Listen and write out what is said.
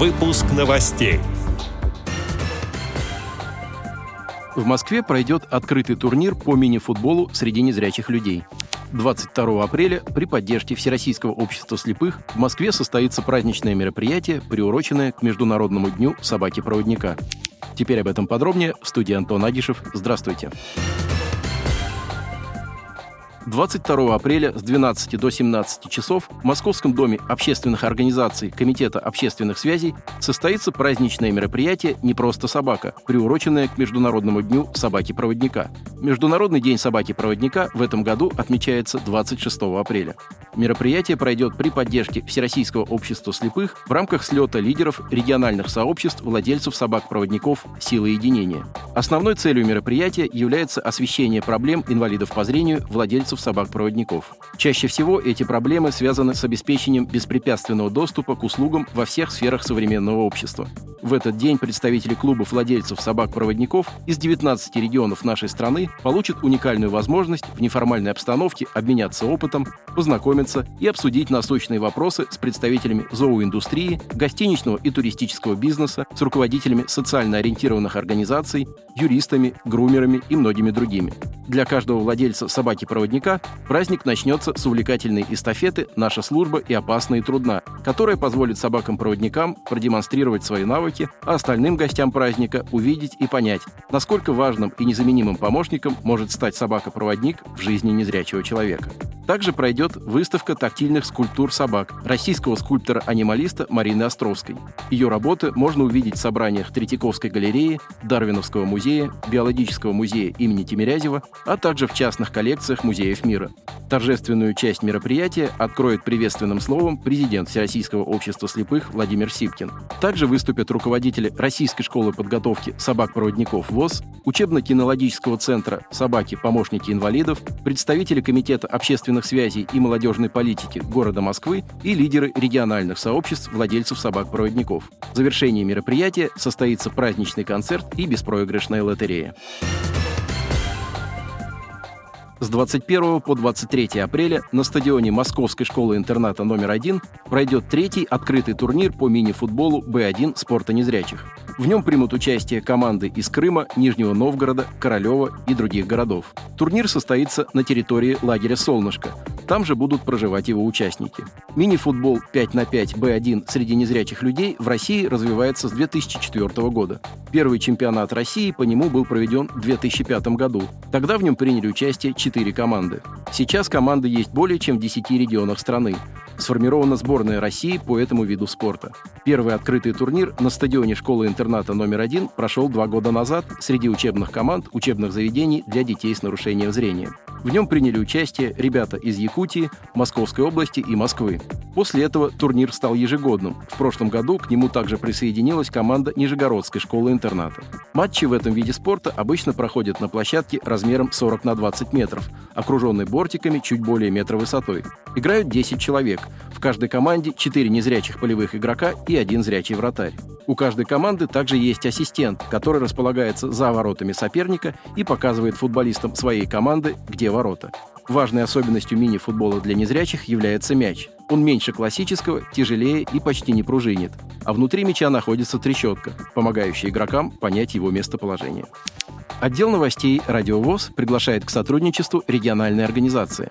Выпуск новостей. В Москве пройдет открытый турнир по мини-футболу среди незрячих людей. 22 апреля при поддержке Всероссийского общества слепых в Москве состоится праздничное мероприятие, приуроченное к Международному дню собаки-проводника. Теперь об этом подробнее в студии Антон Агишев. Здравствуйте. Здравствуйте. 22 апреля с 12 до 17 часов в Московском доме общественных организаций Комитета общественных связей состоится праздничное мероприятие «Не просто собака», приуроченное к Международному дню собаки-проводника. Международный день собаки-проводника в этом году отмечается 26 апреля. Мероприятие пройдет при поддержке Всероссийского общества слепых в рамках слета лидеров региональных сообществ владельцев собак-проводников «Силы единения». Основной целью мероприятия является освещение проблем инвалидов по зрению владельцев собак-проводников. Чаще всего эти проблемы связаны с обеспечением беспрепятственного доступа к услугам во всех сферах современного общества. В этот день представители клубов владельцев собак-проводников из 19 регионов нашей страны получат уникальную возможность в неформальной обстановке обменяться опытом, познакомиться и обсудить насущные вопросы с представителями зооиндустрии, гостиничного и туристического бизнеса, с руководителями социально ориентированных организаций, юристами, грумерами и многими другими. Для каждого владельца собаки-проводника праздник начнется с увлекательной эстафеты «Наша служба и опасна и трудна», которая позволит собакам-проводникам продемонстрировать свои навыки, а остальным гостям праздника увидеть и понять, насколько важным и незаменимым помощником может стать собака-проводник в жизни незрячего человека. Также пройдет выставка тактильных скульптур собак российского скульптора-анималиста Марины Островской. Ее работы можно увидеть в собраниях Третьяковской галереи, Дарвиновского музея, Биологического музея имени Тимирязева, а также в частных коллекциях музеев мира. Торжественную часть мероприятия откроет приветственным словом президент Всероссийского общества слепых Владимир Сипкин. Также выступят руководители Российской школы подготовки собак-проводников ВОЗ, учебно-кинологического центра «Собаки-помощники инвалидов», представители Комитета общественных связей и молодежной политики города Москвы и лидеры региональных сообществ владельцев собак-проводников. В завершении мероприятия состоится праздничный концерт и беспроигрышная лотерея. С 21 по 23 апреля на стадионе Московской школы-интерната номер один пройдет третий открытый турнир по мини-футболу Б1 спорта незрячих. В нем примут участие команды из Крыма, Нижнего Новгорода, Королева и других городов. Турнир состоится на территории лагеря «Солнышко», там же будут проживать его участники. Мини-футбол 5 на 5 Б1 среди незрячих людей в России развивается с 2004 года. Первый чемпионат России по нему был проведен в 2005 году. Тогда в нем приняли участие 4 команды. Сейчас команды есть более чем в 10 регионах страны. Сформирована сборная России по этому виду спорта. Первый открытый турнир на стадионе школы-интерната номер один прошел два года назад среди учебных команд учебных заведений для детей с нарушением зрения. В нем приняли участие ребята из Якутии, Московской области и Москвы. После этого турнир стал ежегодным. В прошлом году к нему также присоединилась команда Нижегородской школы-интерната. Матчи в этом виде спорта обычно проходят на площадке размером 40 на 20 метров, окруженной бортиками чуть более метра высотой. Играют 10 человек. В каждой команде 4 незрячих полевых игрока и один зрячий вратарь. У каждой команды также есть ассистент, который располагается за воротами соперника и показывает футболистам своей команды, где ворота. Важной особенностью мини-футбола для незрячих является мяч. Он меньше классического, тяжелее и почти не пружинит. А внутри мяча находится трещотка, помогающая игрокам понять его местоположение. Отдел новостей «Радиовоз» приглашает к сотрудничеству региональной организации.